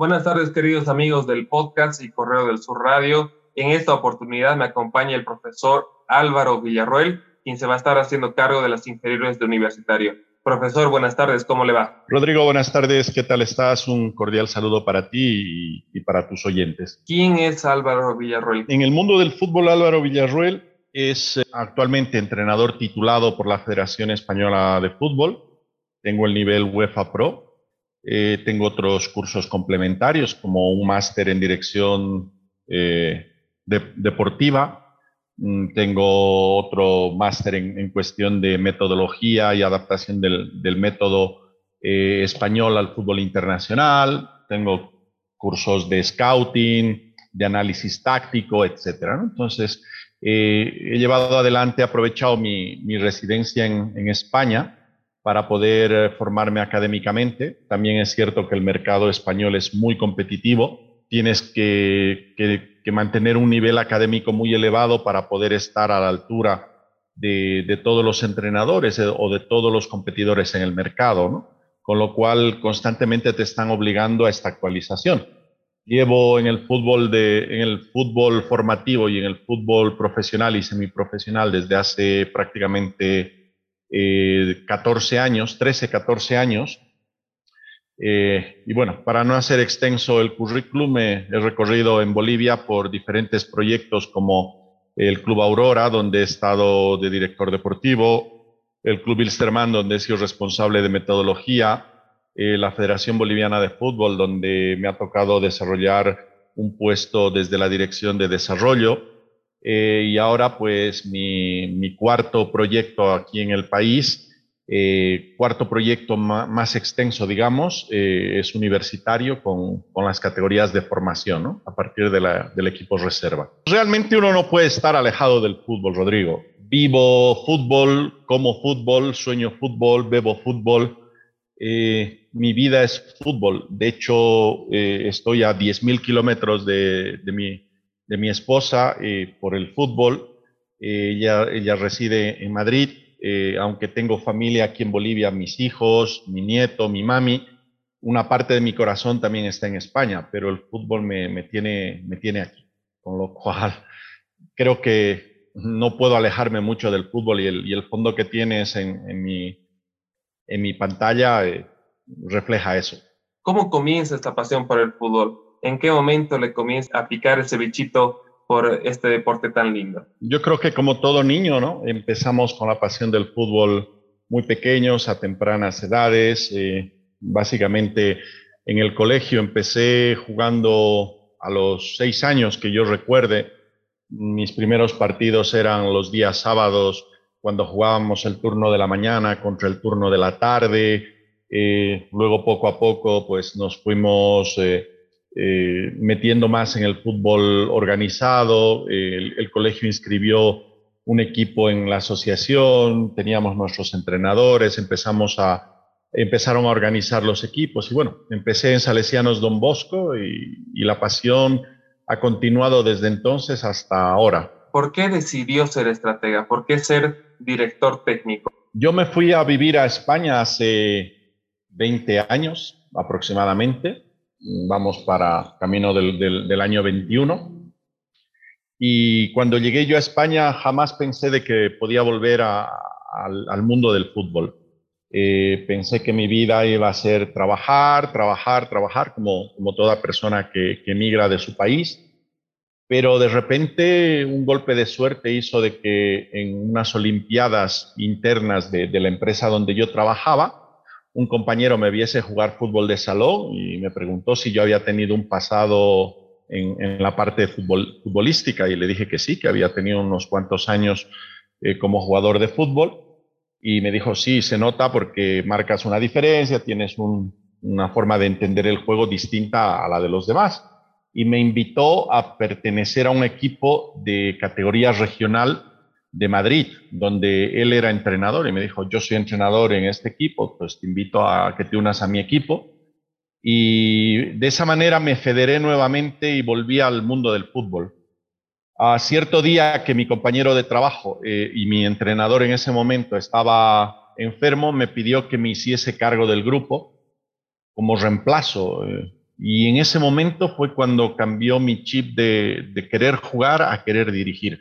Buenas tardes, queridos amigos del podcast y Correo del Sur Radio. En esta oportunidad me acompaña el profesor Álvaro Villarroel, quien se va a estar haciendo cargo de las inferiores de universitario. Profesor, buenas tardes, ¿cómo le va? Rodrigo, buenas tardes, ¿qué tal estás? Un cordial saludo para ti y, para tus oyentes. ¿Quién es Álvaro Villarroel? En el mundo del fútbol, Álvaro Villarroel es eh, actualmente entrenador titulado por la Federación Española de Fútbol. Tengo el nivel UEFA Pro. Eh, tengo otros cursos complementarios como un máster en dirección eh, deportiva Mm, tengo otro máster en, cuestión de metodología y adaptación del, método eh, español al fútbol internacional. Tengo cursos de scouting, de análisis táctico, etc. Entonces, he llevado adelante, he aprovechado mi, residencia en, España para poder eh, formarme académicamente. También es cierto que el mercado español es muy competitivo. Tienes que mantener un nivel académico muy elevado para poder estar a la altura de, todos los entrenadores eh, o de todos los competidores en el mercado, ¿no? Con lo cual constantemente te están obligando a esta actualización. Llevo en el fútbol, de, en el fútbol formativo y en el fútbol profesional y semiprofesional desde hace prácticamente 14 eh, años, 13, 14 años, eh, y bueno, para no hacer extenso el currículum, he recorrido en Bolivia por diferentes proyectos como el Club Aurora, donde he estado de director deportivo, el Club Wilstermann, donde he sido responsable de metodología, eh, la Federación Boliviana de Fútbol, donde me ha tocado desarrollar un puesto desde la dirección de desarrollo. Eh, y ahora, pues, mi, mi cuarto proyecto aquí en el país eh, cuarto proyecto más, extenso, digamos, eh, es universitario con, las categorías de formación, a partir del equipo reserva. Realmente uno no puede estar alejado del fútbol, Rodrigo. Vivo fútbol, como fútbol, sueño fútbol, bebo fútbol. Eh, mi vida es fútbol. De hecho, estoy a 10.000 kilómetros de, mi, de mi esposa por el fútbol. ella, ella reside en Madrid eh, aunque tengo familia aquí en Bolivia, mis hijos, mi nieto, mi mami, una parte de mi corazón también está en España, pero el fútbol me, tiene, me tiene aquí, con lo cual creo que no puedo alejarme mucho del fútbol y el, fondo que tienes en, mi, en mi pantalla eh, refleja eso. ¿Cómo comienza esta pasión por el fútbol? ¿En qué momento le comienza a picar ese bichito por este deporte tan lindo? Yo creo que como todo niño, ¿no? Empezamos con la pasión del fútbol muy pequeños, a tempranas edades. Eh, básicamente en el colegio empecé jugando a los seis años que yo recuerde. Mis primeros partidos eran los días sábados, cuando jugábamos el turno de la mañana contra el turno de la tarde. Eh, luego poco a poco pues nos fuimos... Eh, eh, metiendo más en el fútbol organizado. el, colegio inscribió un equipo en la asociación, teníamos nuestros entrenadores, empezamos a, empezaron a organizar los equipos y bueno, empecé en Salesianos Don Bosco y, y la pasión ha continuado desde entonces hasta ahora. ¿Por qué decidió ser estratega? ¿Por qué ser director técnico? Yo me fui a vivir a España hace 20 años aproximadamente vamos para camino del, año 21. Y cuando llegué yo a España jamás pensé de que podía volver al, mundo del fútbol. Eh, pensé que mi vida iba a ser trabajar, trabajar, trabajar, como, como toda persona que, que emigra de su país. Pero de repente un golpe de suerte hizo de que en unas Olimpiadas internas de la empresa donde yo trabajaba, un compañero me viese jugar fútbol de salón y me preguntó si yo había tenido un pasado en, la parte futbolística y le dije que sí, que había tenido unos cuantos años eh, como jugador de fútbol y me dijo, sí, se nota porque marcas una diferencia, tienes una forma de entender el juego distinta a la de los demás. Y me invitó a pertenecer a un equipo de categoría regional de Madrid, donde él era entrenador y me dijo, yo soy entrenador en este equipo, pues te invito a que te unas a mi equipo. Y de esa manera me federé nuevamente y volví al mundo del fútbol. A cierto día que mi compañero de trabajo eh, y mi entrenador en ese momento estaba enfermo, me pidió que me hiciese cargo del grupo como reemplazo. Eh, Y en ese momento fue cuando cambió mi chip de, querer jugar a querer dirigir,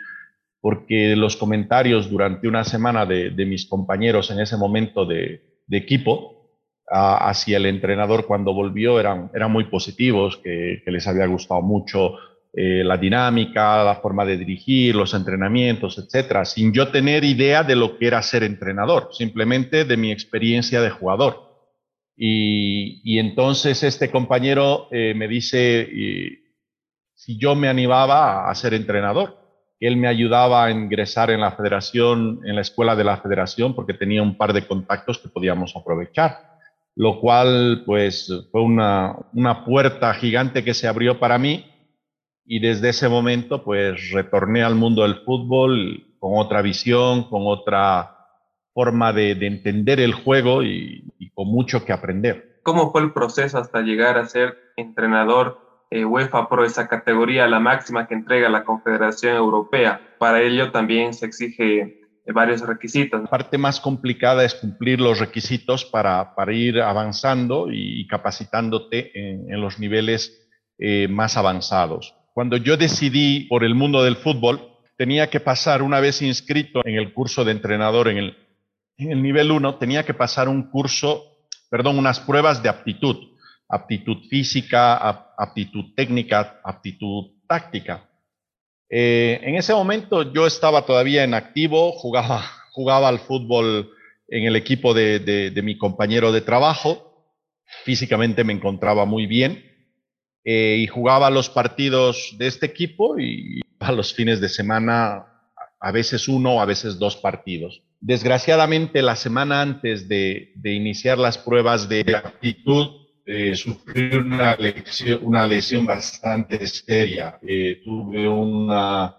porque los comentarios durante una semana de, mis compañeros en ese momento de, equipo hacia el entrenador cuando volvió eran, eran muy positivos, que, les había gustado mucho eh, la dinámica, la forma de dirigir, los entrenamientos, etcétera, sin yo tener idea de lo que era ser entrenador, simplemente de mi experiencia de jugador. Y, entonces este compañero eh, me dice si yo me animaba a ser entrenador. Él me ayudaba a ingresar en la federación, en la escuela de la federación, porque tenía un par de contactos que podíamos aprovechar, lo cual pues fue una, una puerta gigante que se abrió para mí y desde ese momento pues retorné al mundo del fútbol con otra visión, con otra forma de, entender el juego y, con mucho que aprender. ¿Cómo fue el proceso hasta llegar a ser entrenador eh, UEFA Pro, esa categoría, la máxima que entrega la Confederación Europea? Para ello también se exige eh, varios requisitos. La parte más complicada es cumplir los requisitos para, para ir avanzando y capacitándote en, los niveles eh, más avanzados. Cuando yo decidí por el mundo del fútbol, tenía que pasar una vez inscrito en el curso de entrenador en el, en el nivel 1 tenía que pasar un curso, perdón, unas pruebas de aptitud, aptitud física, aptitud técnica, aptitud táctica. Eh, en ese momento yo estaba todavía en activo, jugaba, jugaba al fútbol en el equipo de, de, mi compañero de trabajo, físicamente me encontraba muy bien eh, y jugaba los partidos de este equipo y a los fines de semana a veces uno, a veces dos partidos. Desgraciadamente, la semana antes de, iniciar las pruebas de aptitud, eh, una, una lesión bastante seria. Eh, tuve una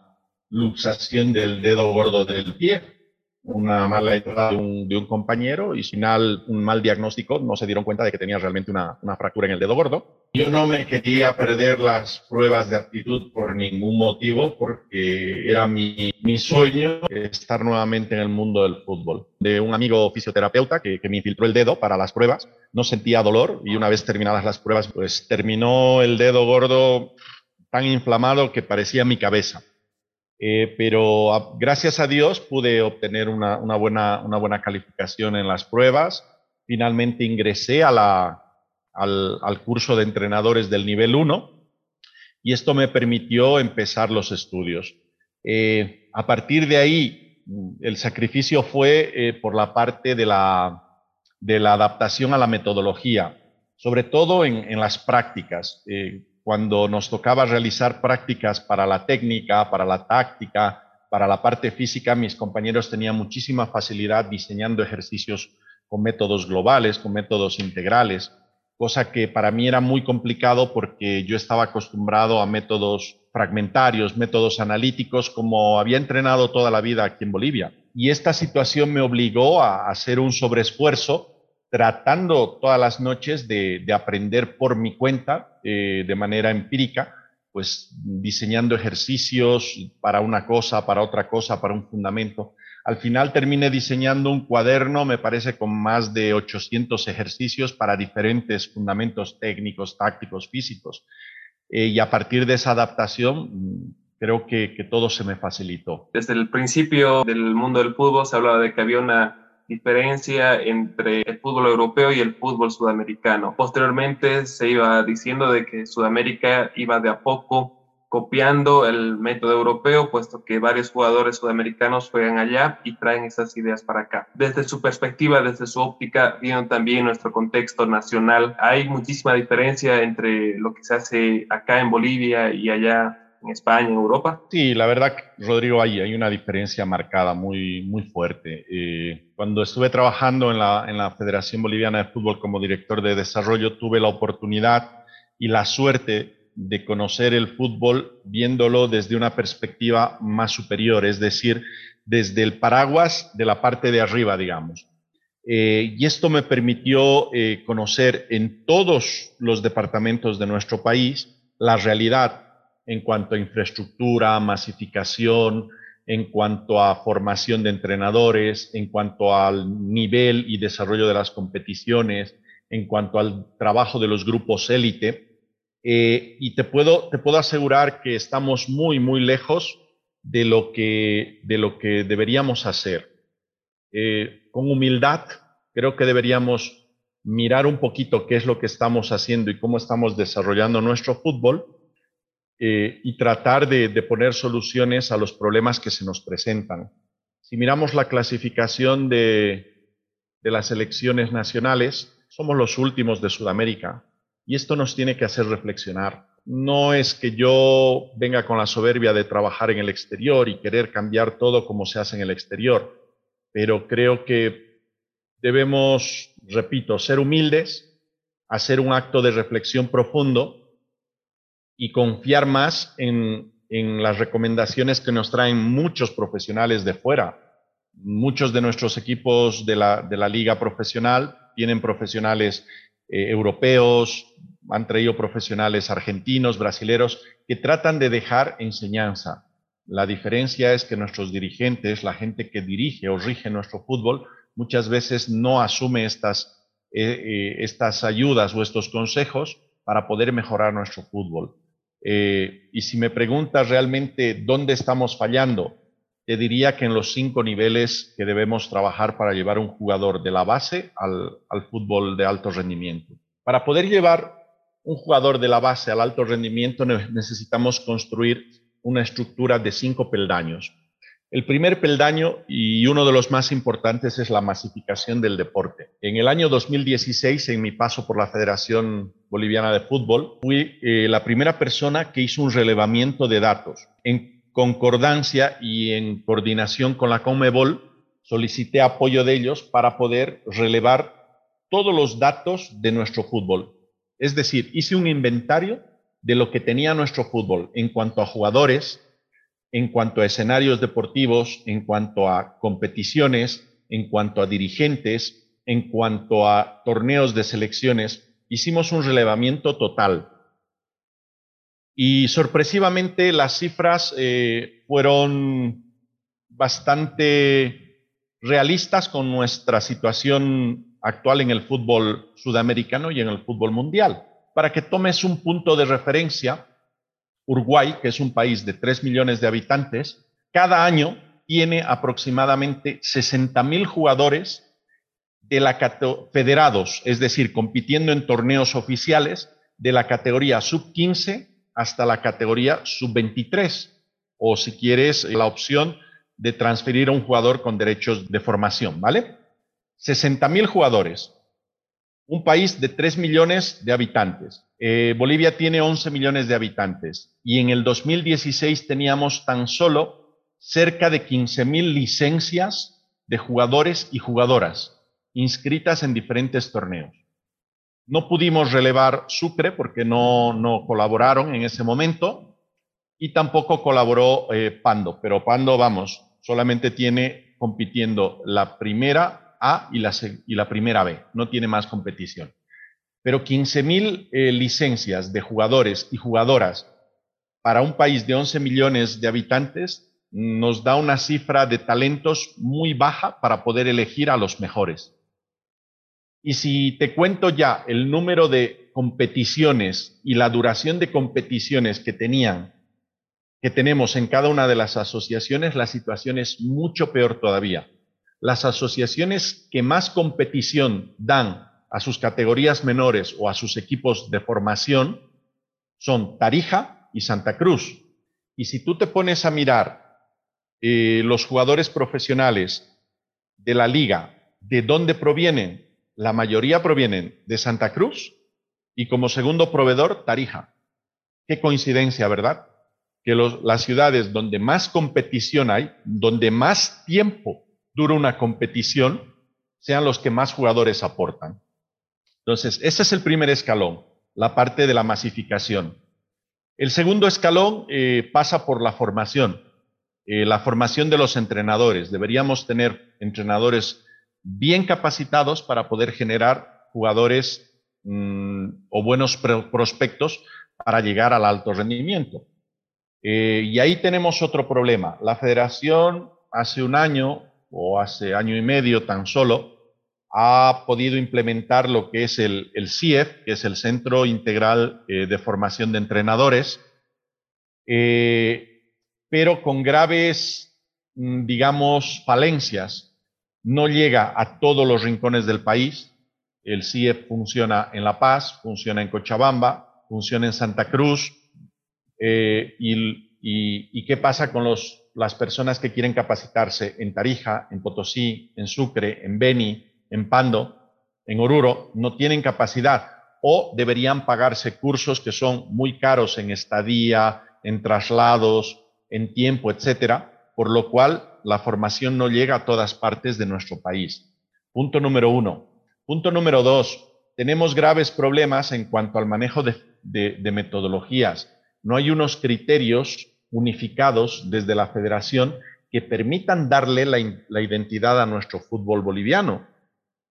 luxación del dedo gordo del pie una mala entrada de un, compañero y final un mal diagnóstico, no se dieron cuenta de que tenía realmente una, fractura en el dedo gordo. Yo no me quería perder las pruebas de aptitud por ningún motivo porque era mi, sueño estar nuevamente en el mundo del fútbol. De un amigo fisioterapeuta que, que me infiltró el dedo para las pruebas, no sentía dolor y una vez terminadas las pruebas, pues terminó el dedo gordo tan inflamado que parecía mi cabeza. Eh, pero gracias a Dios pude obtener una, buena, una buena calificación en las pruebas. Finalmente ingresé a la, al, curso de entrenadores del nivel 1 y esto me permitió empezar los estudios. Eh, a partir de ahí, el sacrificio fue eh, por la parte de la, de la adaptación a la metodología, sobre todo en, en las prácticas cuando nos tocaba realizar prácticas para la técnica, para la táctica, para la parte física, mis compañeros tenían muchísima facilidad diseñando ejercicios con métodos globales, con métodos integrales, cosa que para mí era muy complicado porque yo estaba acostumbrado a métodos fragmentarios, métodos analíticos, como había entrenado toda la vida aquí en Bolivia. Y esta situación me obligó a hacer un sobreesfuerzo tratando todas las noches de, aprender por mi cuenta, eh, de manera empírica, pues diseñando ejercicios para una cosa, para otra cosa, para un fundamento. Al final terminé diseñando un cuaderno, me parece, con más de 800 ejercicios para diferentes fundamentos técnicos, tácticos, físicos. Eh, y a partir de esa adaptación, creo que, que todo se me facilitó. Desde el principio del mundo del fútbol se hablaba de que había una diferencia entre el fútbol europeo y el fútbol sudamericano. Posteriormente se iba diciendo de que Sudamérica iba de a poco copiando el método europeo, puesto que varios jugadores sudamericanos juegan allá y traen esas ideas para acá. Desde su perspectiva, desde su óptica, viendo también nuestro contexto nacional, hay muchísima diferencia entre lo que se hace acá en Bolivia y allá en España, en Europa? Sí, la verdad, Rodrigo, hay, hay una diferencia marcada muy, muy fuerte. Eh, cuando estuve trabajando en la, Federación Boliviana de Fútbol como director de desarrollo, tuve la oportunidad y la suerte de conocer el fútbol viéndolo desde una perspectiva más superior, es decir, desde el paraguas de la parte de arriba, digamos. Eh, y esto me permitió eh, conocer en todos los departamentos de nuestro país la realidad en cuanto a infraestructura, masificación, en cuanto a formación de entrenadores, en cuanto al nivel y desarrollo de las competiciones, en cuanto al trabajo de los grupos élite. Eh, y te puedo, te puedo asegurar que estamos muy, muy lejos de lo que, de lo que deberíamos hacer. Eh, con humildad, creo que deberíamos mirar un poquito qué es lo que estamos haciendo y cómo estamos desarrollando nuestro fútbol eh, y tratar de, poner soluciones a los problemas que se nos presentan. Si miramos la clasificación de, de las elecciones nacionales, somos los últimos de Sudamérica y esto nos tiene que hacer reflexionar. No es que yo venga con la soberbia de trabajar en el exterior y querer cambiar todo como se hace en el exterior, pero creo que debemos, repito, ser humildes, hacer un acto de reflexión profundo y confiar más en, las recomendaciones que nos traen muchos profesionales de fuera. Muchos de nuestros equipos de la, de la liga profesional tienen profesionales eh, europeos, han traído profesionales argentinos, brasileros, que tratan de dejar enseñanza. La diferencia es que nuestros dirigentes, la gente que dirige o rige nuestro fútbol, muchas veces no asume estas, eh, eh, estas ayudas o estos consejos para poder mejorar nuestro fútbol. Eh, y si me preguntas realmente dónde estamos fallando, te diría que en los cinco niveles que debemos trabajar para llevar un jugador de la base al, al fútbol de alto rendimiento. Para poder llevar un jugador de la base al alto rendimiento necesitamos construir una estructura de cinco peldaños. El primer peldaño y uno de los más importantes es la masificación del deporte. En el año 2016, en mi paso por la Federación Boliviana de Fútbol, fui eh, la primera persona que hizo un relevamiento de datos. En concordancia y en coordinación con la Conmebol, solicité apoyo de ellos para poder relevar todos los datos de nuestro fútbol. Es decir, hice un inventario de lo que tenía nuestro fútbol en cuanto a jugadores, en cuanto a escenarios deportivos, en cuanto a competiciones, en cuanto a dirigentes, en cuanto a torneos de selecciones, hicimos un relevamiento total. Y sorpresivamente las cifras eh, fueron bastante realistas con nuestra situación actual en el fútbol sudamericano y en el fútbol mundial. Para que tomes un punto de referencia, Uruguay, que es un país de 3 millones de habitantes, cada año tiene aproximadamente 60 mil jugadores de la federados, es decir, compitiendo en torneos oficiales de la categoría sub-15 hasta la categoría sub-23, o si quieres la opción de transferir a un jugador con derechos de formación, ¿vale? 60 mil jugadores un país de 3 millones de habitantes. Eh, Bolivia tiene 11 millones de habitantes y en el 2016 teníamos tan solo cerca de 15 mil licencias de jugadores y jugadoras inscritas en diferentes torneos. No pudimos relevar Sucre porque no, no colaboraron en ese momento y tampoco colaboró eh, Pando, pero Pando, vamos, solamente tiene compitiendo la primera a y la, primera B, no tiene más competición. Pero 15.000 eh, licencias de jugadores y jugadoras para un país de 11 millones de habitantes nos da una cifra de talentos muy baja para poder elegir a los mejores. Y si te cuento ya el número de competiciones y la duración de competiciones que tenían, que tenemos en cada una de las asociaciones, la situación es mucho peor todavía las asociaciones que más competición dan a sus categorías menores o a sus equipos de formación son Tarija y Santa Cruz. Y si tú te pones a mirar eh, los jugadores profesionales de la liga, ¿de dónde provienen? La mayoría provienen de Santa Cruz y como segundo proveedor, Tarija. Qué coincidencia, ¿verdad? Que las ciudades donde más competición hay, donde más tiempo dura una competición, sean los que más jugadores aportan. Entonces, ese es el primer escalón, la parte de la masificación. El segundo escalón eh, pasa por la formación, eh, la formación de los entrenadores. Deberíamos tener entrenadores bien capacitados para poder generar jugadores mm, o buenos prospectos para llegar al alto rendimiento. Eh, y ahí tenemos otro problema. La federación hace un año o hace año y medio tan solo, ha podido implementar lo que es el, CIEF, que es el Centro Integral eh, de Formación de Entrenadores, eh, pero con graves, mm, digamos, falencias. No llega a todos los rincones del país. El CIEF funciona en La Paz, funciona en Cochabamba, funciona en Santa Cruz. Eh, y, y, qué pasa con los, las personas que quieren capacitarse en Tarija, en Potosí, en Sucre, en Beni, en Pando, en Oruro, no tienen capacidad o deberían pagarse cursos que son muy caros en estadía, en traslados, en tiempo, etcétera, por lo cual la formación no llega a todas partes de nuestro país. Punto número uno. Punto número dos, tenemos graves problemas en cuanto al manejo de, metodologías. No hay unos criterios unificados desde la federación que permitan darle la identidad a nuestro fútbol boliviano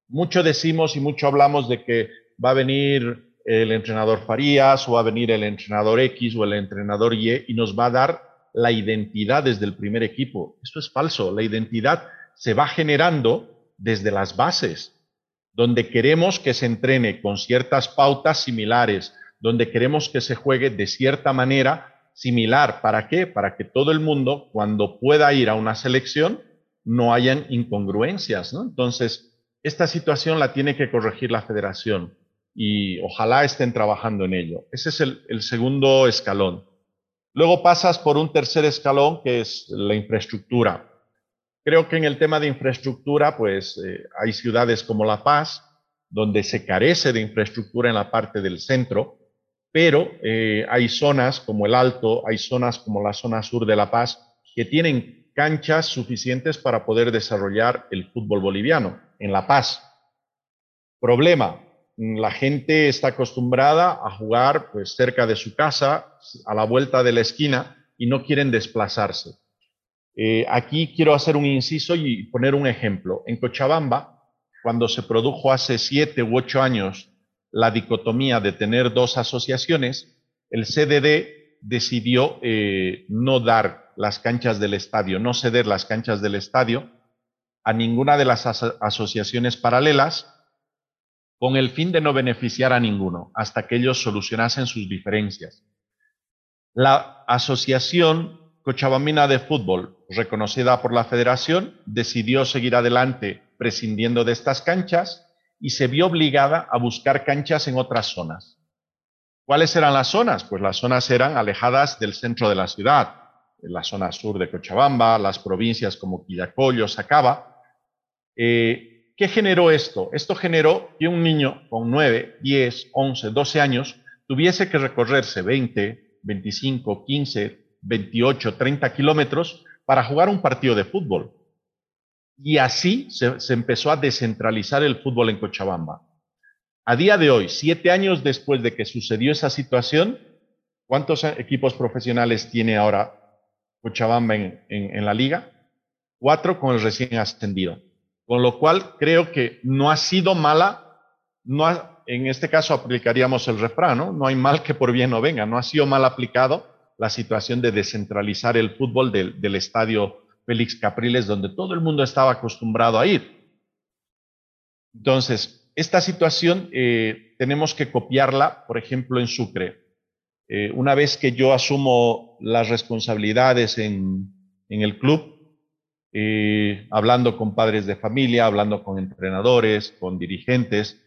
mucho decimos y mucho hablamos de que va a venir el entrenador Farías o va a venir el entrenador X o el entrenador Y y nos va a dar la identidad desde el primer equipo. Esto es falso. La identidad se va generando desde las bases, donde queremos que se entrene con ciertas pautas similares, donde queremos que se juegue de cierta manera similar. ¿Para qué? Para que todo el mundo, cuando pueda ir a una selección, no hayan incongruencias. Entonces, esta situación la tiene que corregir la federación y ojalá estén trabajando en ello. Ese es el, segundo escalón. Luego pasas por un tercer escalón que es la infraestructura. Creo que en el tema de infraestructura, pues eh, hay ciudades como La Paz, donde se carece de infraestructura en la parte del centro, pero eh, hay zonas como el Alto, hay zonas como la zona sur de La Paz, que tienen canchas suficientes para poder desarrollar el fútbol boliviano en La Paz. Problema, la gente está acostumbrada a jugar pues, cerca de su casa, a la vuelta de la esquina, y no quieren desplazarse. Eh, aquí quiero hacer un inciso y poner un ejemplo. En Cochabamba, cuando se produjo hace siete u ocho años la dicotomía de tener dos asociaciones, el CDD decidió eh, no dar las canchas del estadio, no ceder las canchas del estadio a ninguna de las asociaciones paralelas con el fin de no beneficiar a ninguno hasta que ellos solucionasen sus diferencias. La Asociación Cochabambina de Fútbol, reconocida por la Federación, decidió seguir adelante prescindiendo de estas canchas y se vio obligada a buscar canchas en otras zonas. ¿Cuáles eran las zonas? Pues las zonas eran alejadas del centro de la ciudad, en la zona sur de Cochabamba, las provincias como Quillacollo, Sacaba. Eh, ¿Qué generó esto? Esto generó que un niño con 9, 10, 11, 12 años tuviese que recorrerse 20, 25, 15, 28, 30 kilómetros para jugar un partido de fútbol. Y así se, empezó a descentralizar el fútbol en Cochabamba. A día de hoy, siete años después de que sucedió esa situación, ¿cuántos equipos profesionales tiene ahora Cochabamba en, la liga, cuatro con el recién ascendido. Con lo cual creo que no ha sido mala, no en este caso aplicaríamos el refrán, ¿no? No hay mal que por bien no venga, no ha sido mal aplicado la situación de descentralizar el fútbol del, estadio Félix Capriles, donde todo el mundo estaba acostumbrado a ir. Entonces, esta situación eh, tenemos que copiarla, por ejemplo, en Sucre. Eh, una vez que yo asumo las responsabilidades en, el club, eh, hablando con padres de familia, hablando con entrenadores, con dirigentes,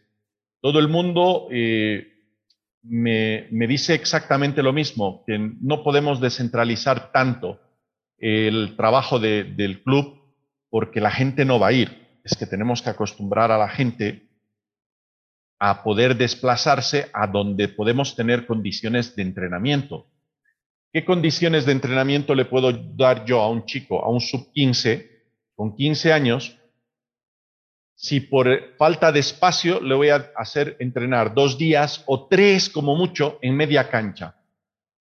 todo el mundo eh, me, dice exactamente lo mismo, que no podemos descentralizar tanto el trabajo del club porque la gente no va a ir. Es que tenemos que acostumbrar a la gente a poder desplazarse a donde podemos tener condiciones de entrenamiento. ¿Qué condiciones de entrenamiento le puedo dar yo a un chico, a un sub 15, con 15 años, si por falta de espacio le voy a hacer entrenar dos días o tres como mucho en media cancha?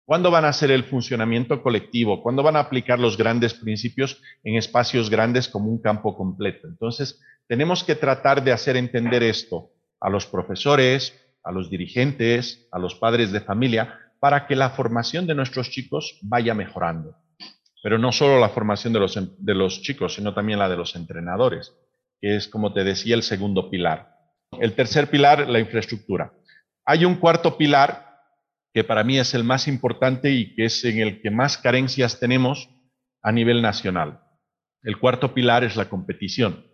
¿Cuándo van a hacer el funcionamiento colectivo? ¿Cuándo van a aplicar los grandes principios en espacios grandes como un campo completo? Entonces, tenemos que tratar de hacer entender esto a los profesores, a los dirigentes, a los padres de familia, para que la formación de nuestros chicos vaya mejorando. Pero no solo la formación de los, de los chicos, sino también la de los entrenadores. que es, como te decía, el segundo pilar. El tercer pilar, la infraestructura. Hay un cuarto pilar que para mí es el más importante y que es en el que más carencias tenemos a nivel nacional. El cuarto pilar es la competición.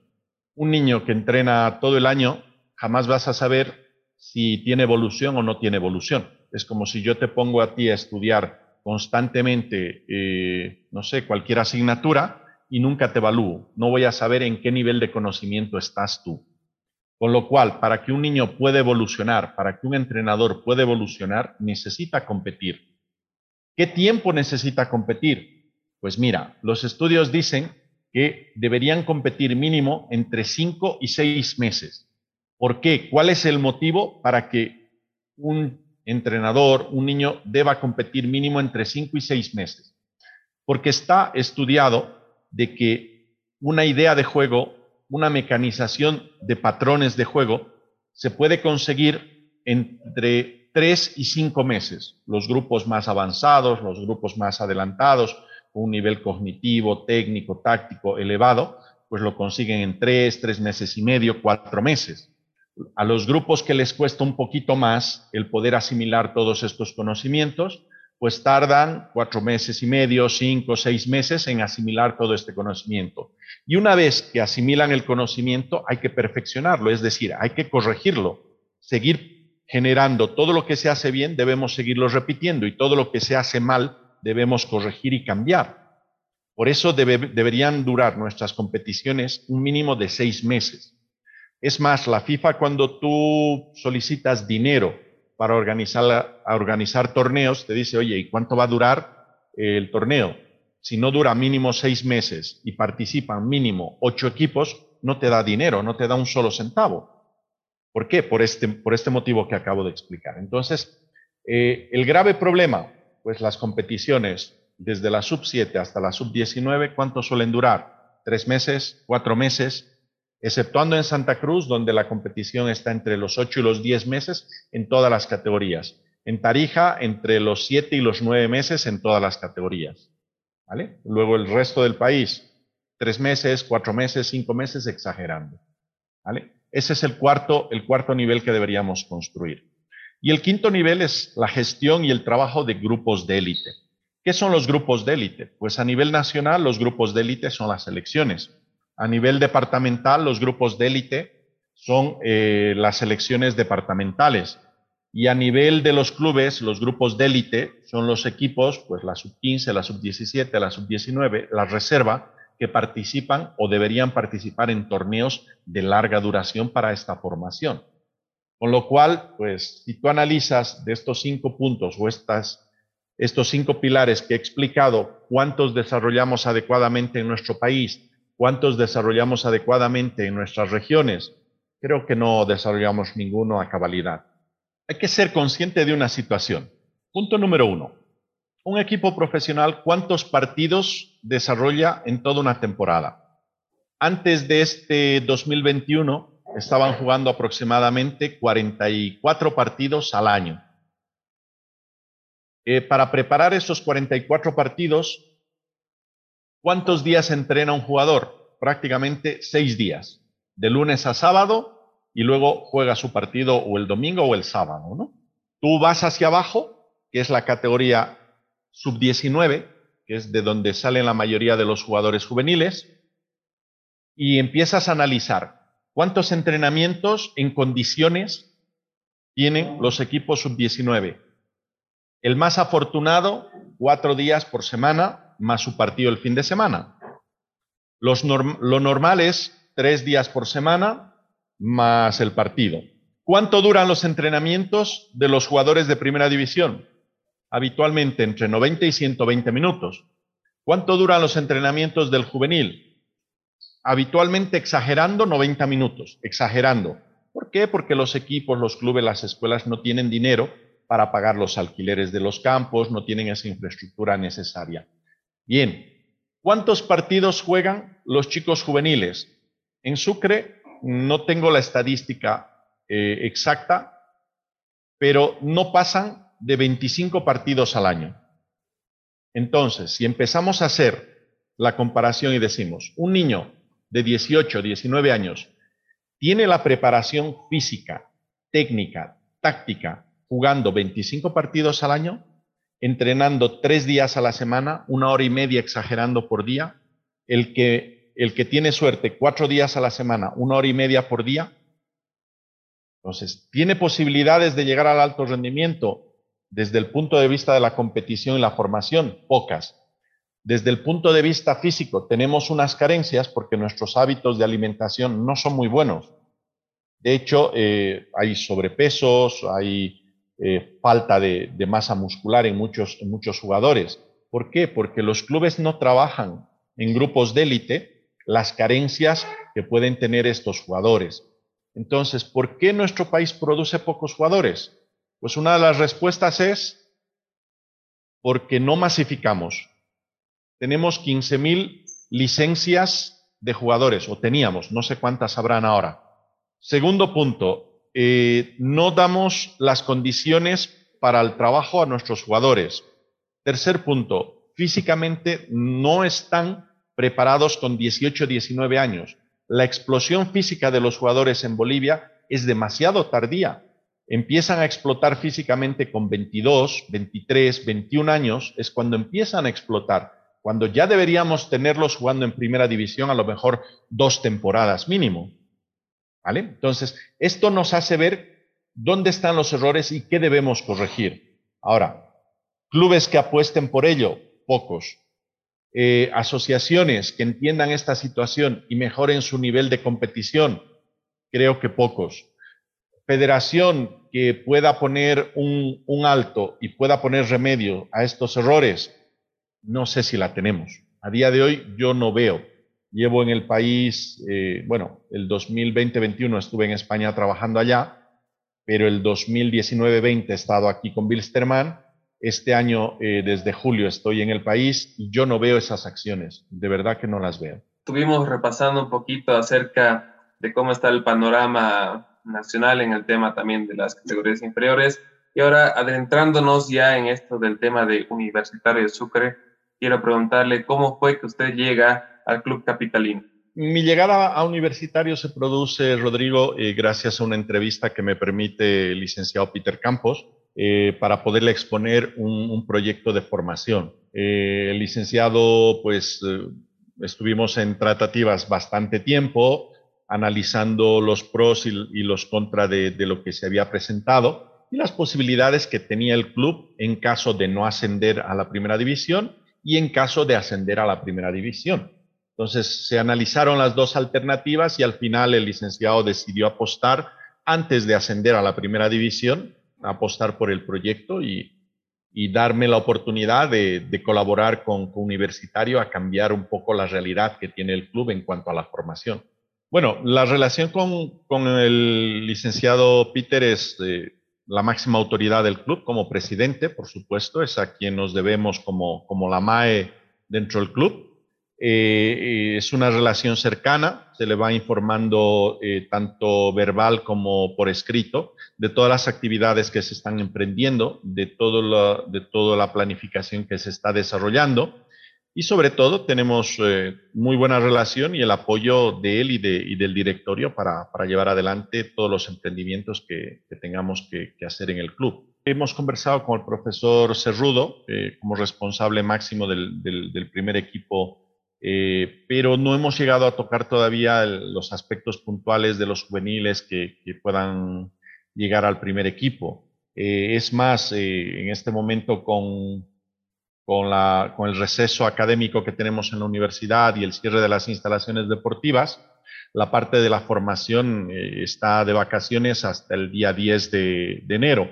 Un niño que entrena todo el año, jamás vas a saber si tiene evolución o no tiene evolución. Es como si yo te pongo a ti a estudiar constantemente, eh, no sé, cualquier asignatura y nunca te evalúo. No voy a saber en qué nivel de conocimiento estás tú. Con lo cual, para que un niño pueda evolucionar, para que un entrenador pueda evolucionar, necesita competir. ¿Qué tiempo necesita competir? Pues mira, los estudios dicen que deberían competir mínimo entre 5 y 6 meses. ¿Por qué? ¿Cuál es el motivo para que un entrenador, un niño, deba competir mínimo entre 5 y 6 meses? Porque está estudiado de que una idea de juego, una mecanización de patrones de juego, se puede conseguir entre 3 y 5 meses. Los grupos más avanzados, los grupos más adelantados, un nivel cognitivo, técnico, táctico elevado, pues lo consiguen en tres, tres meses y medio, cuatro meses. A los grupos que les cuesta un poquito más el poder asimilar todos estos conocimientos, pues tardan cuatro meses y medio, cinco, seis meses en asimilar todo este conocimiento. Y una vez que asimilan el conocimiento, hay que perfeccionarlo, es decir, hay que corregirlo, seguir generando todo lo que se hace bien, debemos seguirlo repitiendo y todo lo que se hace mal, debemos corregir y cambiar. Por eso deberían durar nuestras competiciones un mínimo de seis meses. Es más, la FIFA cuando tú solicitas dinero para organizar, torneos, te dice, oye, ¿y cuánto va a durar el torneo? Si no dura mínimo seis meses y participan mínimo ocho equipos, no te da dinero, no te da un solo centavo. ¿Por qué? Por este, por este motivo que acabo de explicar. Entonces, eh, el grave problema pues las competiciones desde la sub 7 hasta la sub 19, ¿cuánto suelen durar? ¿Tres meses? ¿Cuatro meses? Exceptuando en Santa Cruz, donde la competición está entre los 8 y los 10 meses en todas las categorías. En Tarija, entre los 7 y los 9 meses en todas las categorías. ¿Vale? Luego el resto del país, tres meses, cuatro meses, cinco meses, exagerando. ¿Vale? Ese es el cuarto, el cuarto nivel que deberíamos construir. Y el quinto nivel es la gestión y el trabajo de grupos de élite. ¿Qué son los grupos de élite? Pues a nivel nacional los grupos de élite son las elecciones. A nivel departamental los grupos de élite son eh, las selecciones departamentales. Y a nivel de los clubes, los grupos de élite son los equipos, pues la sub-15, la sub-17, la sub-19, la reserva, que participan o deberían participar en torneos de larga duración para esta formación. Con lo cual, pues, si tú analizas de estos cinco puntos o estas, estos cinco pilares que he explicado, cuántos desarrollamos adecuadamente en nuestro país, cuántos desarrollamos adecuadamente en nuestras regiones, creo que no desarrollamos ninguno a cabalidad. Hay que ser consciente de una situación. Punto número uno. Un equipo profesional, ¿cuántos partidos desarrolla en toda una temporada? Antes de este 2021, estaban jugando aproximadamente 44 partidos al año. Eh, para preparar esos 44 partidos, ¿cuántos días entrena un jugador? Prácticamente seis días, de lunes a sábado, y luego juega su partido o el domingo o el sábado. ¿no? Tú vas hacia abajo, que es la categoría sub-19, que es de donde salen la mayoría de los jugadores juveniles, y empiezas a analizar ¿Cuántos entrenamientos en condiciones tienen los equipos sub-19? El más afortunado, cuatro días por semana, más su partido el fin de semana. lo normal es tres días por semana, más el partido. ¿Cuánto duran los entrenamientos de los jugadores de primera división? Habitualmente entre 90 y 120 minutos. ¿Cuánto duran los entrenamientos del juvenil? habitualmente exagerando 90 minutos, exagerando. ¿Por qué? Porque los equipos, los clubes, las escuelas no tienen dinero para pagar los alquileres de los campos, no tienen esa infraestructura necesaria. Bien, ¿cuántos partidos juegan los chicos juveniles? En Sucre no tengo la estadística eh, exacta, pero no pasan de 25 partidos al año. Entonces, si empezamos a hacer la comparación y decimos, un niño de 18, 19 años, tiene la preparación física, técnica, táctica, jugando 25 partidos al año, entrenando tres días a la semana, una hora y media exagerando por día, el que, el que tiene suerte cuatro días a la semana, una hora y media por día, entonces, ¿tiene posibilidades de llegar al alto rendimiento desde el punto de vista de la competición y la formación? Pocas. Desde el punto de vista físico, tenemos unas carencias porque nuestros hábitos de alimentación no son muy buenos. De hecho, eh, hay sobrepesos, hay eh, falta de, masa muscular en muchos, muchos jugadores. ¿Por qué? Porque los clubes no trabajan en grupos de élite las carencias que pueden tener estos jugadores. Entonces, ¿por qué nuestro país produce pocos jugadores? Pues una de las respuestas es porque no masificamos. Tenemos 15.000 licencias de jugadores, o teníamos, no sé cuántas habrán ahora. Segundo punto, eh, no damos las condiciones para el trabajo a nuestros jugadores. Tercer punto, físicamente no están preparados con 18, 19 años. La explosión física de los jugadores en Bolivia es demasiado tardía. Empiezan a explotar físicamente con 22, 23, 21 años, es cuando empiezan a explotar cuando ya deberíamos tenerlos jugando en primera división a lo mejor dos temporadas mínimo. ¿Vale? Entonces, esto nos hace ver dónde están los errores y qué debemos corregir. Ahora, clubes que apuesten por ello, pocos. Eh, asociaciones que entiendan esta situación y mejoren su nivel de competición, creo que pocos. Federación que pueda poner un, un alto y pueda poner remedio a estos errores, no sé si la tenemos. A día de hoy yo no veo. Llevo en el país, eh, bueno, el 2020-21 estuve en España trabajando allá, pero el 2019-20 he estado aquí con Bilsterman. Este año, eh, desde julio, estoy en el país y yo no veo esas acciones. De verdad que no las veo. Estuvimos repasando un poquito acerca de cómo está el panorama nacional en el tema también de las categorías inferiores. Y ahora, adentrándonos ya en esto del tema de Universitario de Sucre, quiero preguntarle cómo fue que usted llega al Club Capitalino. Mi llegada a universitario se produce, Rodrigo, eh, gracias a una entrevista que me permite el licenciado Peter Campos eh, para poderle exponer un, proyecto de formación. Eh, el licenciado, pues, estuvimos en tratativas bastante tiempo, analizando los pros y, los contras de, de lo que se había presentado y las posibilidades que tenía el club en caso de no ascender a la primera división y en caso de ascender a la primera división. Entonces se analizaron las dos alternativas y al final el licenciado decidió apostar antes de ascender a la primera división, apostar por el proyecto y, darme la oportunidad de, colaborar con, Universitario a cambiar un poco la realidad que tiene el club en cuanto a la formación. Bueno, la relación con, el licenciado Peter es eh, la máxima autoridad del club como presidente, por supuesto, es a quien nos debemos como, como la MAE dentro del club. Eh, es una relación cercana, se le va informando eh, tanto verbal como por escrito de todas las actividades que se están emprendiendo, de, todo de toda la planificación que se está desarrollando y sobre todo tenemos eh, muy buena relación y el apoyo de él y, de, y del directorio para, para, llevar adelante todos los emprendimientos que, que tengamos que, que, hacer en el club. Hemos conversado con el profesor Cerrudo eh, como responsable máximo del, del, primer equipo, eh, pero no hemos llegado a tocar todavía los aspectos puntuales de los juveniles que, puedan llegar al primer equipo. es más, en este momento con con, la, con el receso académico que tenemos en la universidad y el cierre de las instalaciones deportivas, la parte de la formación eh, está de vacaciones hasta el día 10 de, enero.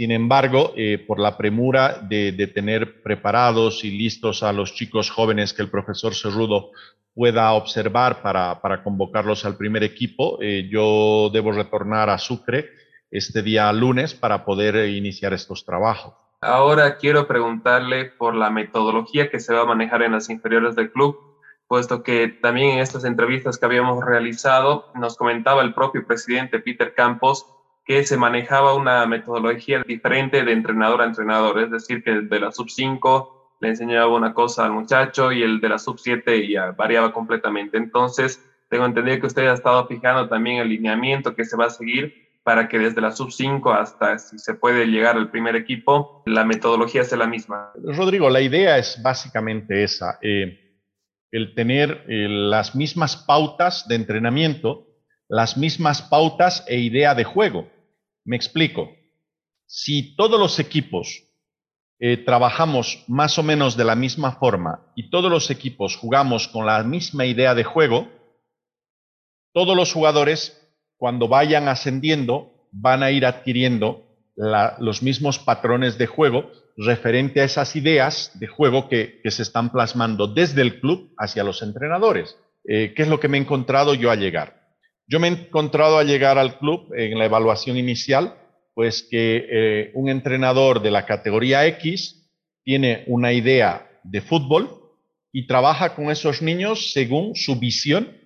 Sin embargo, eh, por la premura de, tener preparados y listos a los chicos jóvenes que el profesor Cerrudo pueda observar para, convocarlos al primer equipo, eh, yo debo retornar a Sucre este día lunes para poder iniciar estos trabajos. Ahora quiero preguntarle por la metodología que se va a manejar en las inferiores del club, puesto que también en estas entrevistas que habíamos realizado nos comentaba el propio presidente Peter Campos que se manejaba una metodología diferente de entrenador a entrenador, es decir, que de la sub 5 le enseñaba una cosa al muchacho y el de la sub 7 ya variaba completamente. Entonces, tengo entendido que usted ha estado fijando también el lineamiento que se va a seguir para que desde la sub 5 hasta si se puede llegar al primer equipo, la metodología sea la misma. Rodrigo, la idea es básicamente esa, eh, el tener eh, las mismas pautas de entrenamiento, las mismas pautas e idea de juego. Me explico. Si todos los equipos eh, trabajamos más o menos de la misma forma y todos los equipos jugamos con la misma idea de juego, todos los jugadores cuando vayan ascendiendo, van a ir adquiriendo los mismos patrones de juego referente a esas ideas de juego que, se están plasmando desde el club hacia los entrenadores. Eh, ¿Qué es lo que me he encontrado yo al llegar? Yo me he encontrado al llegar al club en la evaluación inicial, pues que eh, un entrenador de la categoría X tiene una idea de fútbol y trabaja con esos niños según su visión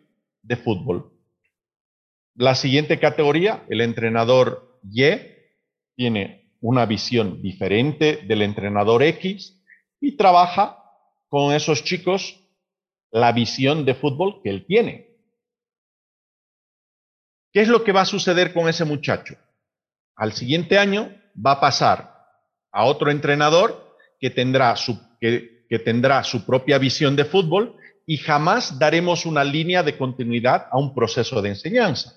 de fútbol. La siguiente categoría, el entrenador Y, tiene una visión diferente del entrenador X y trabaja con esos chicos la visión de fútbol que él tiene. ¿Qué es lo que va a suceder con ese muchacho? Al siguiente año va a pasar a otro entrenador que tendrá su, que, tendrá su propia visión de fútbol y jamás daremos una línea de continuidad a un proceso de enseñanza.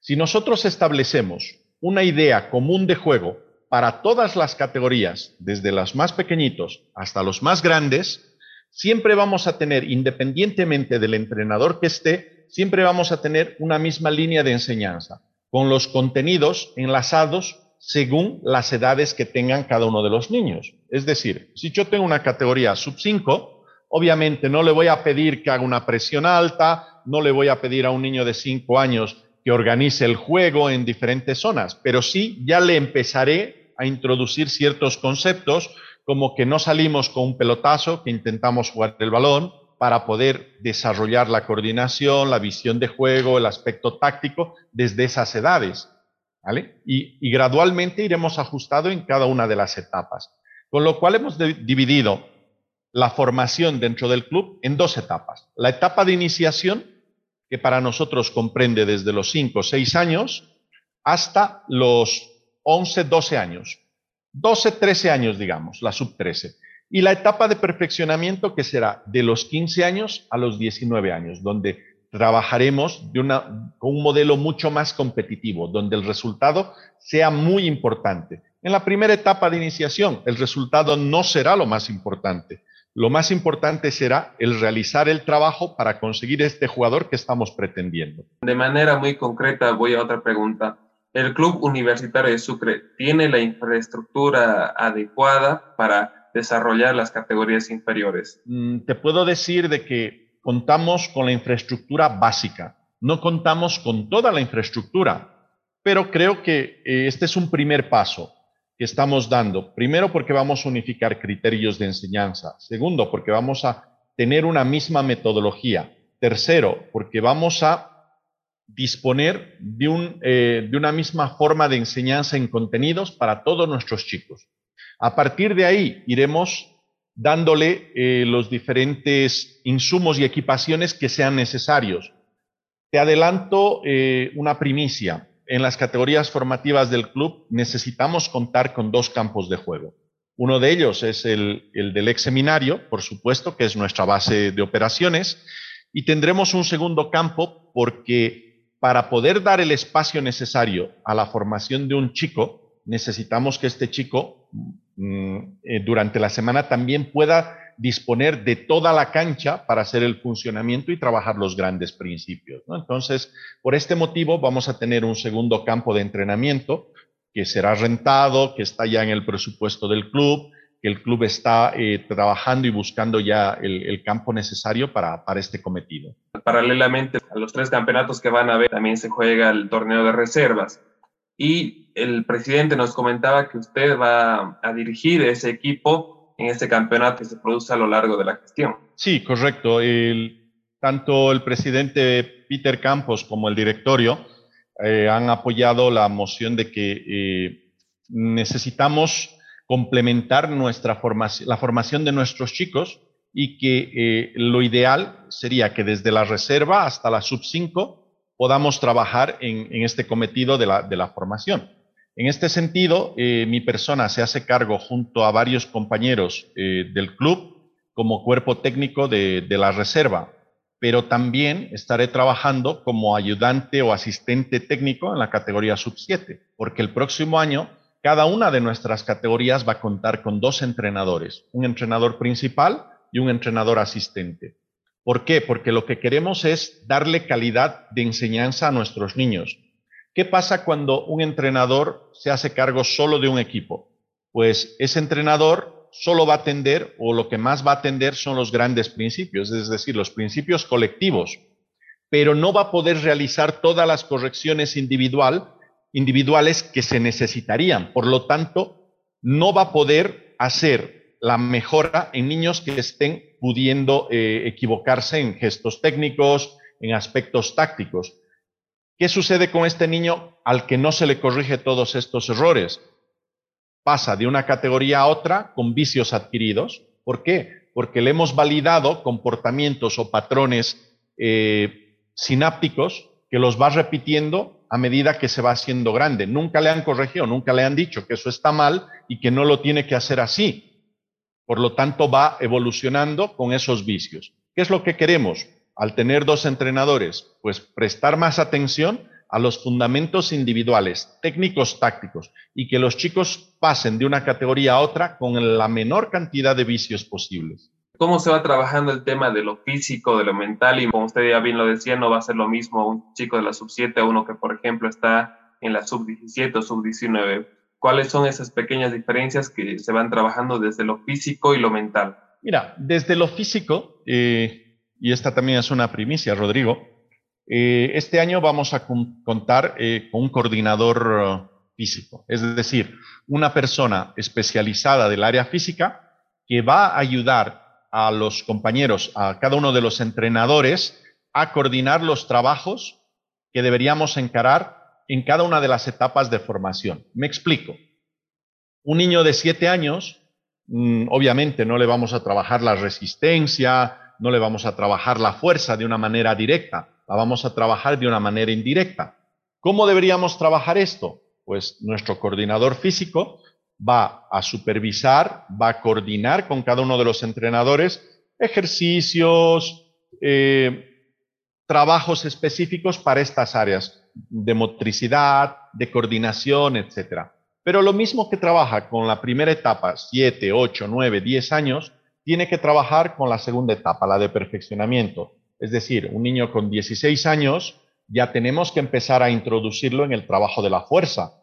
Si nosotros establecemos una idea común de juego para todas las categorías, desde los más pequeñitos hasta los más grandes, siempre vamos a tener, independientemente del entrenador que esté, siempre vamos a tener una misma línea de enseñanza, con los contenidos enlazados según las edades que tengan cada uno de los niños. Es decir, si yo tengo una categoría sub 5, obviamente no le voy a pedir que haga una presión alta, no le voy a pedir a un niño de 5 años que organice el juego en diferentes zonas, pero sí ya le empezaré a introducir ciertos conceptos como que no salimos con un pelotazo, que intentamos jugar el balón para poder desarrollar la coordinación, la visión de juego, el aspecto táctico desde esas edades. ¿vale? Y, gradualmente iremos ajustando en cada una de las etapas. Con lo cual hemos dividido la formación dentro del club en dos etapas. La etapa de iniciación, que para nosotros comprende desde los 5 o 6 años hasta los 11, 12 años. 12, 13 años, digamos, la sub 13. Y la etapa de perfeccionamiento que será de los 15 años a los 19 años, donde trabajaremos de una, con un modelo mucho más competitivo, donde el resultado sea muy importante. En la primera etapa de iniciación, el resultado no será lo más importante. Lo más importante será el realizar el trabajo para conseguir este jugador que estamos pretendiendo. De manera muy concreta, voy a otra pregunta. ¿El Club Universitario de Sucre tiene la infraestructura adecuada para desarrollar las categorías inferiores? Mm, te puedo decir de que contamos con la infraestructura básica. No contamos con toda la infraestructura, pero creo que eh, este es un primer paso que estamos dando. Primero, porque vamos a unificar criterios de enseñanza. Segundo, porque vamos a tener una misma metodología. Tercero, porque vamos a disponer de, eh, de una misma forma de enseñanza en contenidos para todos nuestros chicos. A partir de ahí, iremos dándole eh, los diferentes insumos y equipaciones que sean necesarios. Te adelanto eh, una primicia en las categorías formativas del club necesitamos contar con dos campos de juego. Uno de ellos es el, del ex seminario, por supuesto, que es nuestra base de operaciones, y tendremos un segundo campo porque para poder dar el espacio necesario a la formación de un chico, necesitamos que este chico mm, eh, durante la semana también pueda disponer de toda la cancha para hacer el funcionamiento y trabajar los grandes principios. Entonces, por este motivo vamos a tener un segundo campo de entrenamiento que será rentado, que está ya en el presupuesto del club, que el club está eh, trabajando y buscando ya el, campo necesario para, para, este cometido. Paralelamente a los tres campeonatos que van a haber, también se juega el torneo de reservas. Y el presidente nos comentaba que usted va a dirigir ese equipo en este campeonato que se produce a lo largo de la gestión. Sí, correcto. Tanto el presidente Peter Campos como el directorio eh, han apoyado la moción de que eh, necesitamos complementar nuestra formación, la formación de nuestros chicos y que eh, lo ideal sería que desde la reserva hasta la sub 5 podamos trabajar en, este cometido de la, formación. En este sentido, eh, mi persona se hace cargo junto a varios compañeros eh, del club como cuerpo técnico de, de la reserva, pero también estaré trabajando como ayudante o asistente técnico en la categoría sub 7, porque el próximo año cada una de nuestras categorías va a contar con dos entrenadores, un entrenador principal y un entrenador asistente. ¿Por qué? Porque lo que queremos es darle calidad de enseñanza a nuestros niños. ¿Qué pasa cuando un entrenador se hace cargo solo de un equipo? Pues ese entrenador solo va a atender o lo que más va a atender son los grandes principios, es decir, los principios colectivos, pero no va a poder realizar todas las correcciones individual, individuales que se necesitarían. Por lo tanto, no va a poder hacer la mejora en niños que estén pudiendo eh, equivocarse en gestos técnicos, en aspectos tácticos. ¿Qué sucede con este niño al que no se le corrige todos estos errores? Pasa de una categoría a otra con vicios adquiridos. ¿Por qué? Porque le hemos validado comportamientos o patrones eh, sinápticos que los va repitiendo a medida que se va haciendo grande. Nunca le han corregido, nunca le han dicho que eso está mal y que no lo tiene que hacer así. Por lo tanto, va evolucionando con esos vicios. ¿Qué es lo que queremos? Al tener dos entrenadores, pues prestar más atención a los fundamentos individuales, técnicos, tácticos, y que los chicos pasen de una categoría a otra con la menor cantidad de vicios posibles. ¿Cómo se va trabajando el tema de lo físico, de lo mental? Y como usted ya bien lo decía, no va a ser lo mismo un chico de la sub 7 a uno que, por ejemplo, está en la sub 17 o sub 19 ¿Cuáles son esas pequeñas diferencias que se van trabajando desde lo físico y lo mental? Mira, desde lo físico, eh, y esta también es una primicia, Rodrigo, eh, este año vamos a contar eh, con un coordinador físico, es decir, una persona especializada del área física que va a ayudar a los compañeros, a cada uno de los entrenadores, a coordinar los trabajos que deberíamos encarar en cada una de las etapas de formación. Me explico. Un niño de siete años, mm, obviamente no le vamos a trabajar la resistencia, no le vamos a trabajar la fuerza de una manera directa, la vamos a trabajar de una manera indirecta. ¿Cómo deberíamos trabajar esto? Pues nuestro coordinador físico va a supervisar, va a coordinar con cada uno de los entrenadores ejercicios, eh, trabajos específicos para estas áreas de motricidad, de coordinación, etc. Pero lo mismo que trabaja con la primera etapa, 7, 8, 9, 10 años, tiene que trabajar con la segunda etapa, la de perfeccionamiento. Es decir, un niño con 16 años ya tenemos que empezar a introducirlo en el trabajo de la fuerza.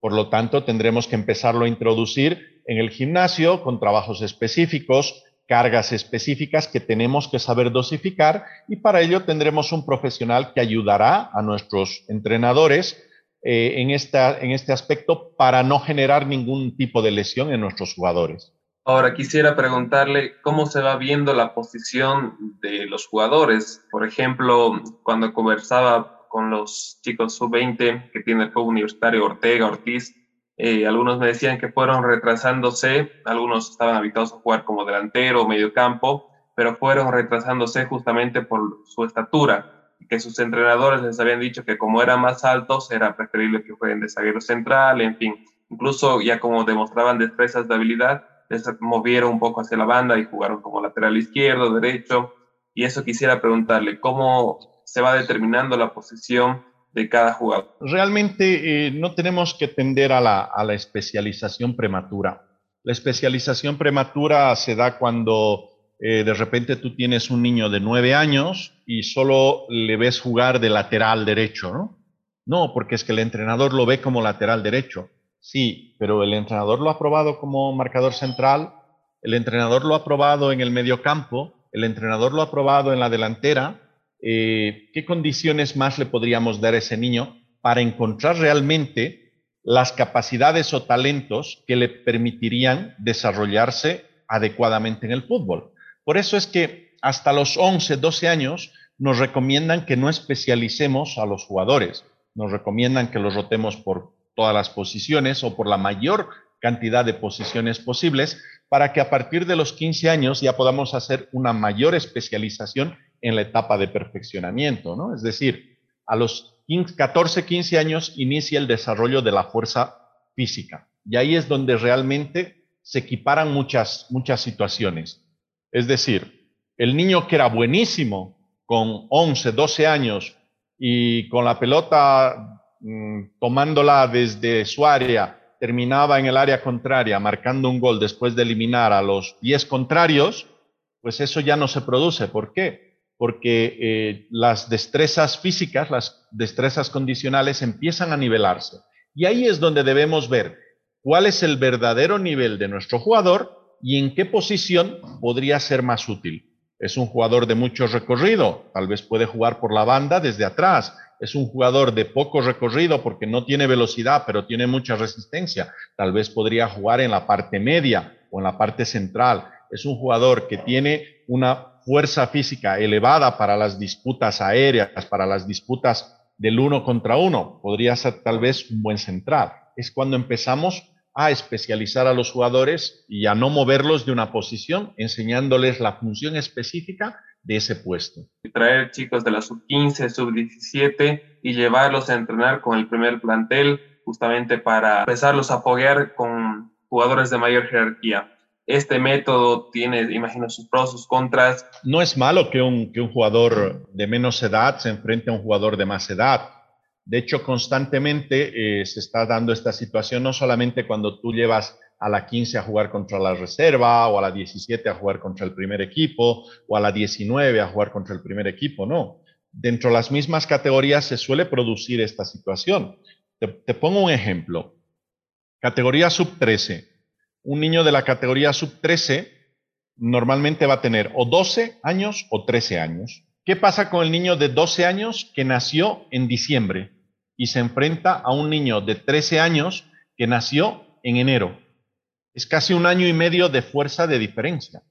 Por lo tanto, tendremos que empezarlo a introducir en el gimnasio con trabajos específicos, cargas específicas que tenemos que saber dosificar y para ello tendremos un profesional que ayudará a nuestros entrenadores eh, en, esta, en este aspecto para no generar ningún tipo de lesión en nuestros jugadores. Ahora quisiera preguntarle cómo se va viendo la posición de los jugadores. Por ejemplo, cuando conversaba con los chicos sub-20 que tiene el club universitario Ortega, Ortiz, eh, algunos me decían que fueron retrasándose, algunos estaban habituados a jugar como delantero o medio campo, pero fueron retrasándose justamente por su estatura, que sus entrenadores les habían dicho que como eran más altos, era preferible que fueran de zaguero central, en fin, incluso ya como demostraban destrezas de habilidad, les movieron un poco hacia la banda y jugaron como lateral izquierdo, derecho, y eso quisiera preguntarle, ¿cómo se va determinando la posición de cada jugador. Realmente eh, no tenemos que tender a la, especialización prematura. La especialización prematura se da cuando eh, de repente tú tienes un niño de nueve años y solo le ves jugar de lateral derecho, ¿no? No, porque es que el entrenador lo ve como lateral derecho. Sí, pero el entrenador lo ha probado como marcador central, el entrenador lo ha probado en el medio campo, el entrenador lo ha probado en la delantera, eh, qué condiciones más le podríamos dar a ese niño para encontrar realmente las capacidades o talentos que le permitirían desarrollarse adecuadamente en el fútbol. Por eso es que hasta los 11, 12 años nos recomiendan que no especialicemos a los jugadores, nos recomiendan que los rotemos por todas las posiciones o por la mayor cantidad de posiciones posibles para que a partir de los 15 años ya podamos hacer una mayor especialización en la etapa de perfeccionamiento, ¿no? Es decir, a los 14, 15 años inicia el desarrollo de la fuerza física. Y ahí es donde realmente se equiparan muchas, muchas situaciones. Es decir, el niño que era buenísimo con 11, 12 años y con la pelota mm, tomándola desde su área, terminaba en el área contraria marcando un gol después de eliminar a los 10 contrarios, pues eso ya no se produce. ¿Por qué? Porque eh, las destrezas físicas, las destrezas condicionales empiezan a nivelarse. Y ahí es donde debemos ver cuál es el verdadero nivel de nuestro jugador y en qué posición podría ser más útil. Es un jugador de mucho recorrido, tal vez puede jugar por la banda desde atrás. Es un jugador de poco recorrido porque no tiene velocidad, pero tiene mucha resistencia. Tal vez podría jugar en la parte media o en la parte central. Es un jugador que tiene una fuerza física elevada para las disputas aéreas, para las disputas del uno contra uno. Podría ser tal vez un buen central. Es cuando empezamos a especializar a los jugadores y a no moverlos de una posición, enseñándoles la función específica de ese puesto. Traer chicos de la sub-15, sub-17 y llevarlos a entrenar con el primer plantel justamente para empezarlos a apoyar con jugadores de mayor jerarquía. Este método tiene, imagino, sus pros, sus contras. No es malo que un, que un jugador de menos edad se enfrente a un jugador de más edad de hecho, constantemente eh, se está dando esta situación, no solamente cuando tú llevas a la 15 a jugar contra la reserva o a la 17 a jugar contra el primer equipo o a la 19 a jugar contra el primer equipo, no. Dentro de las mismas categorías se suele producir esta situación. Te, pongo un ejemplo. Categoría sub 13. Un niño de la categoría sub 13 normalmente va a tener o 12 años o 13 años. ¿Qué pasa con el niño de 12 años que nació en diciembre? y se enfrenta a un niño de 13 años que nació en enero. Es casi un año y medio de fuerza de diferencia.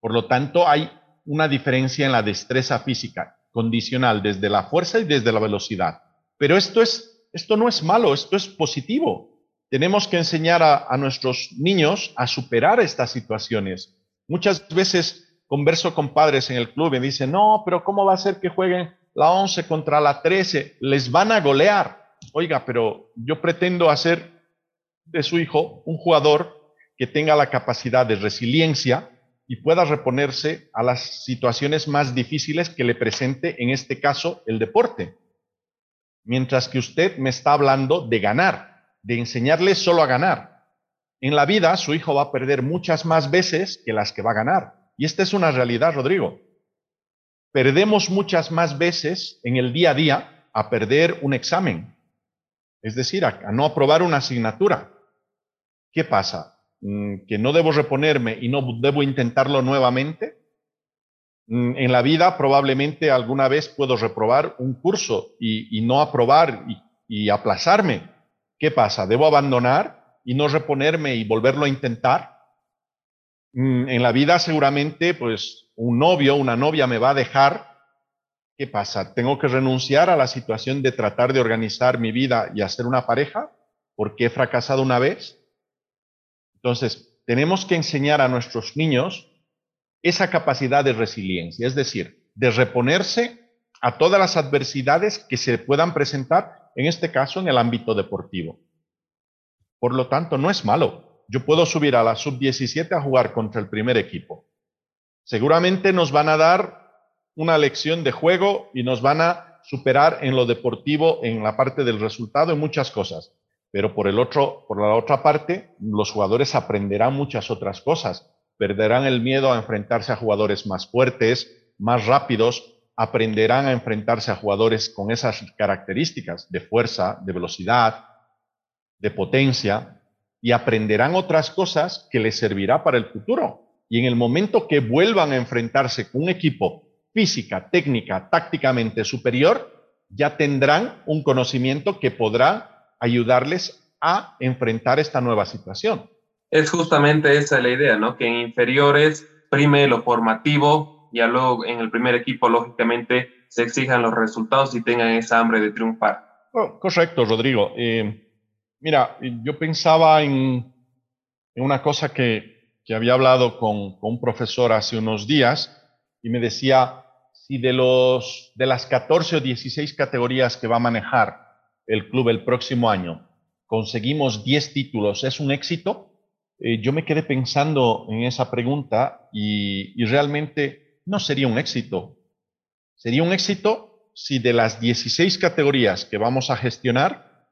Por lo tanto, hay una diferencia en la destreza física condicional desde la fuerza y desde la velocidad. Pero esto, es, esto no es malo, esto es positivo. Tenemos que enseñar a, nuestros niños a superar estas situaciones. Muchas veces converso con padres en el club y dicen, no, pero ¿cómo va a ser que jueguen la 11 contra la 13, les van a golear. Oiga, pero yo pretendo hacer de su hijo un jugador que tenga la capacidad de resiliencia y pueda reponerse a las situaciones más difíciles que le presente, en este caso, el deporte. Mientras que usted me está hablando de ganar, de enseñarle solo a ganar. En la vida, su hijo va a perder muchas más veces que las que va a ganar. Y esta es una realidad, Rodrigo perdemos muchas más veces en el día a día a perder un examen, es decir, a, no aprobar una asignatura. ¿Qué pasa? Mm, ¿Que no debo reponerme y no debo intentarlo nuevamente? Mm, en la vida probablemente alguna vez puedo reprobar un curso y, no aprobar y aplazarme. ¿Qué pasa? ¿Debo abandonar y no reponerme y volverlo a intentar? Mm, en la vida seguramente, pues un novio, una novia me va a dejar, ¿qué pasa? ¿Tengo que renunciar a la situación de tratar de organizar mi vida y hacer una pareja porque he fracasado una vez? Entonces, tenemos que enseñar a nuestros niños esa capacidad de resiliencia, es decir, de reponerse a todas las adversidades que se puedan presentar, en este caso en el ámbito deportivo. Por lo tanto, no es malo. Yo puedo subir a la sub-17 a jugar contra el primer equipo Seguramente nos van a dar una lección de juego y nos van a superar en lo deportivo, en la parte del resultado, en muchas cosas. Pero por, el otro, por la otra parte, los jugadores aprenderán muchas otras cosas. Perderán el miedo a enfrentarse a jugadores más fuertes, más rápidos, aprenderán a enfrentarse a jugadores con esas características de fuerza, de velocidad, de potencia, y aprenderán otras cosas que les servirá para el futuro y en el momento que vuelvan a enfrentarse con un equipo física, técnica, tácticamente superior, ya tendrán un conocimiento que podrá ayudarles a enfrentar esta nueva situación. Es justamente esa la idea, ¿no? Que en inferiores prime lo formativo, y luego en el primer equipo, lógicamente, se exijan los resultados y tengan esa hambre de triunfar. Correcto, Rodrigo. Eh, Mira, yo pensaba en, una cosa que, había hablado con, un profesor hace unos días y me decía, si de, los, de las 14 o 16 categorías que va a manejar el club el próximo año conseguimos 10 títulos, ¿es un éxito? Eh, yo me quedé pensando en esa pregunta y, realmente no sería un éxito. Sería un éxito si de las 16 categorías que vamos a gestionar,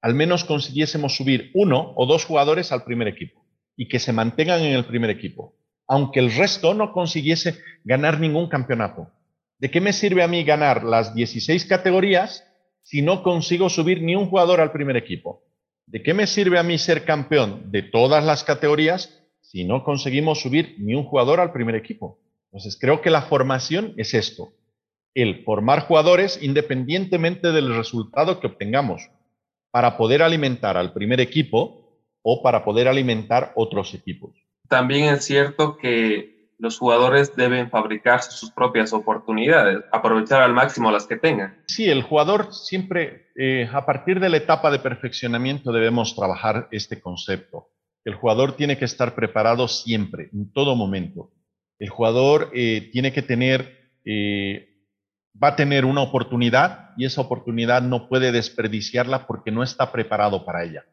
al menos consiguiésemos subir uno o dos jugadores al primer equipo y que se mantengan en el primer equipo, aunque el resto no consiguiese ganar ningún campeonato. ¿De qué me sirve a mí ganar las 16 categorías si no consigo subir ni un jugador al primer equipo? ¿De qué me sirve a mí ser campeón de todas las categorías si no conseguimos subir ni un jugador al primer equipo? Entonces, creo que la formación es esto, el formar jugadores independientemente del resultado que obtengamos para poder alimentar al primer equipo o para poder alimentar otros equipos. También es cierto que los jugadores deben fabricarse sus propias oportunidades, aprovechar al máximo las que tengan. Sí, el jugador siempre, eh, a partir de la etapa de perfeccionamiento debemos trabajar este concepto. El jugador tiene que estar preparado siempre, en todo momento. El jugador eh, tiene que tener, eh, va a tener una oportunidad y esa oportunidad no puede desperdiciarla porque no está preparado para ella.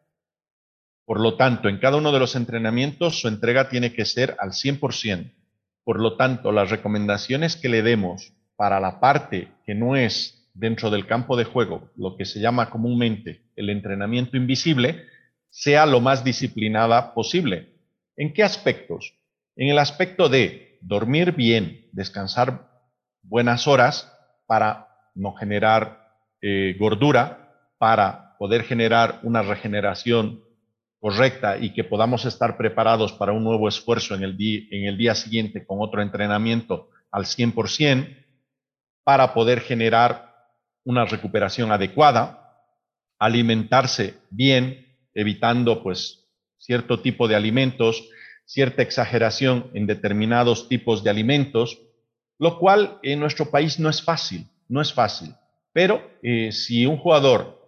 Por lo tanto, en cada uno de los entrenamientos su entrega tiene que ser al 100%. Por lo tanto, las recomendaciones que le demos para la parte que no es dentro del campo de juego, lo que se llama comúnmente el entrenamiento invisible, sea lo más disciplinada posible. ¿En qué aspectos? En el aspecto de dormir bien, descansar buenas horas para no generar eh, gordura, para poder generar una regeneración correcta y que podamos estar preparados para un nuevo esfuerzo en el, en el día siguiente con otro entrenamiento al 100% para poder generar una recuperación adecuada, alimentarse bien, evitando pues cierto tipo de alimentos, cierta exageración en determinados tipos de alimentos, lo cual en nuestro país no es fácil, no es fácil. Pero eh, si un jugador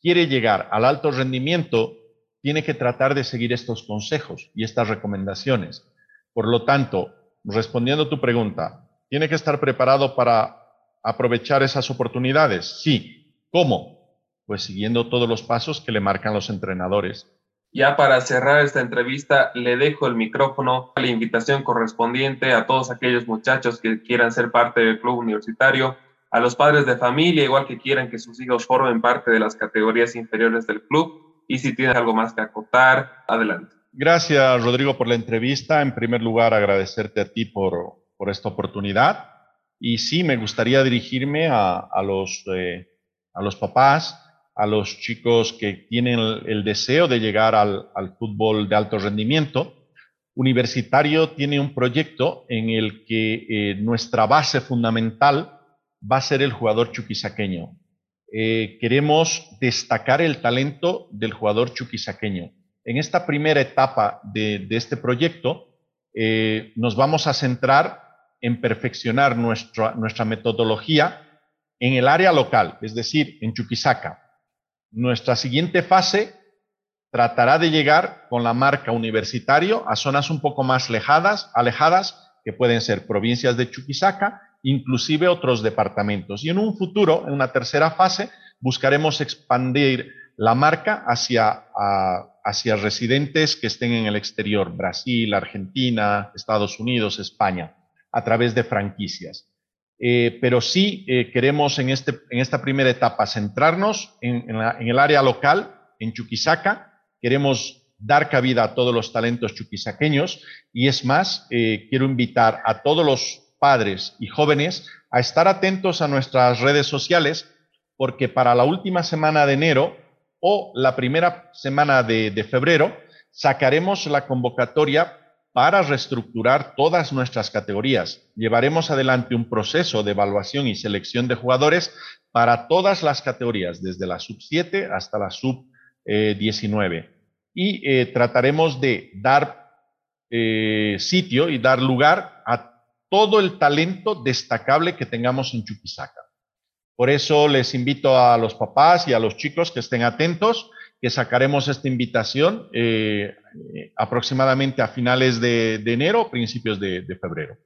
quiere llegar al alto rendimiento, tiene que tratar de seguir estos consejos y estas recomendaciones. Por lo tanto, respondiendo a tu pregunta, ¿tiene que estar preparado para aprovechar esas oportunidades? Sí. ¿Cómo? Pues siguiendo todos los pasos que le marcan los entrenadores. Ya para cerrar esta entrevista, le dejo el micrófono, la invitación correspondiente a todos aquellos muchachos que quieran ser parte del club universitario, a los padres de familia, igual que quieran que sus hijos formen parte de las categorías inferiores del club y si tienes algo más que acotar, adelante. Gracias, Rodrigo, por la entrevista. En primer lugar, agradecerte a ti por, por esta oportunidad. Y sí, me gustaría dirigirme a, a los, eh, a los papás, a los chicos que tienen el, deseo de llegar al, fútbol de alto rendimiento. Universitario tiene un proyecto en el que eh, nuestra base fundamental va a ser el jugador chuquisaqueño. Eh, queremos destacar el talento del jugador chuquisaqueño. En esta primera etapa de, este proyecto, eh, nos vamos a centrar en perfeccionar nuestra, nuestra metodología en el área local, es decir, en Chuquisaca. Nuestra siguiente fase tratará de llegar con la marca universitario a zonas un poco más alejadas, alejadas que pueden ser provincias de Chuquisaca inclusive otros departamentos. Y en un futuro, en una tercera fase, buscaremos expandir la marca hacia, hacia residentes que estén en el exterior, Brasil, Argentina, Estados Unidos, España, a través de franquicias. Eh, pero sí eh, queremos en, este, en esta primera etapa centrarnos en, el área local, en Chuquisaca. Queremos dar cabida a todos los talentos chuquisaqueños y es más, eh, quiero invitar a todos los padres y jóvenes a estar atentos a nuestras redes sociales porque para la última semana de enero o la primera semana de, febrero sacaremos la convocatoria para reestructurar todas nuestras categorías. Llevaremos adelante un proceso de evaluación y selección de jugadores para todas las categorías, desde la sub 7 hasta la sub 19. Y eh, trataremos de dar eh, sitio y dar lugar a todo el talento destacable que tengamos en Chuquisaca. Por eso les invito a los papás y a los chicos que estén atentos que sacaremos esta invitación eh, aproximadamente a finales de, enero, principios de febrero.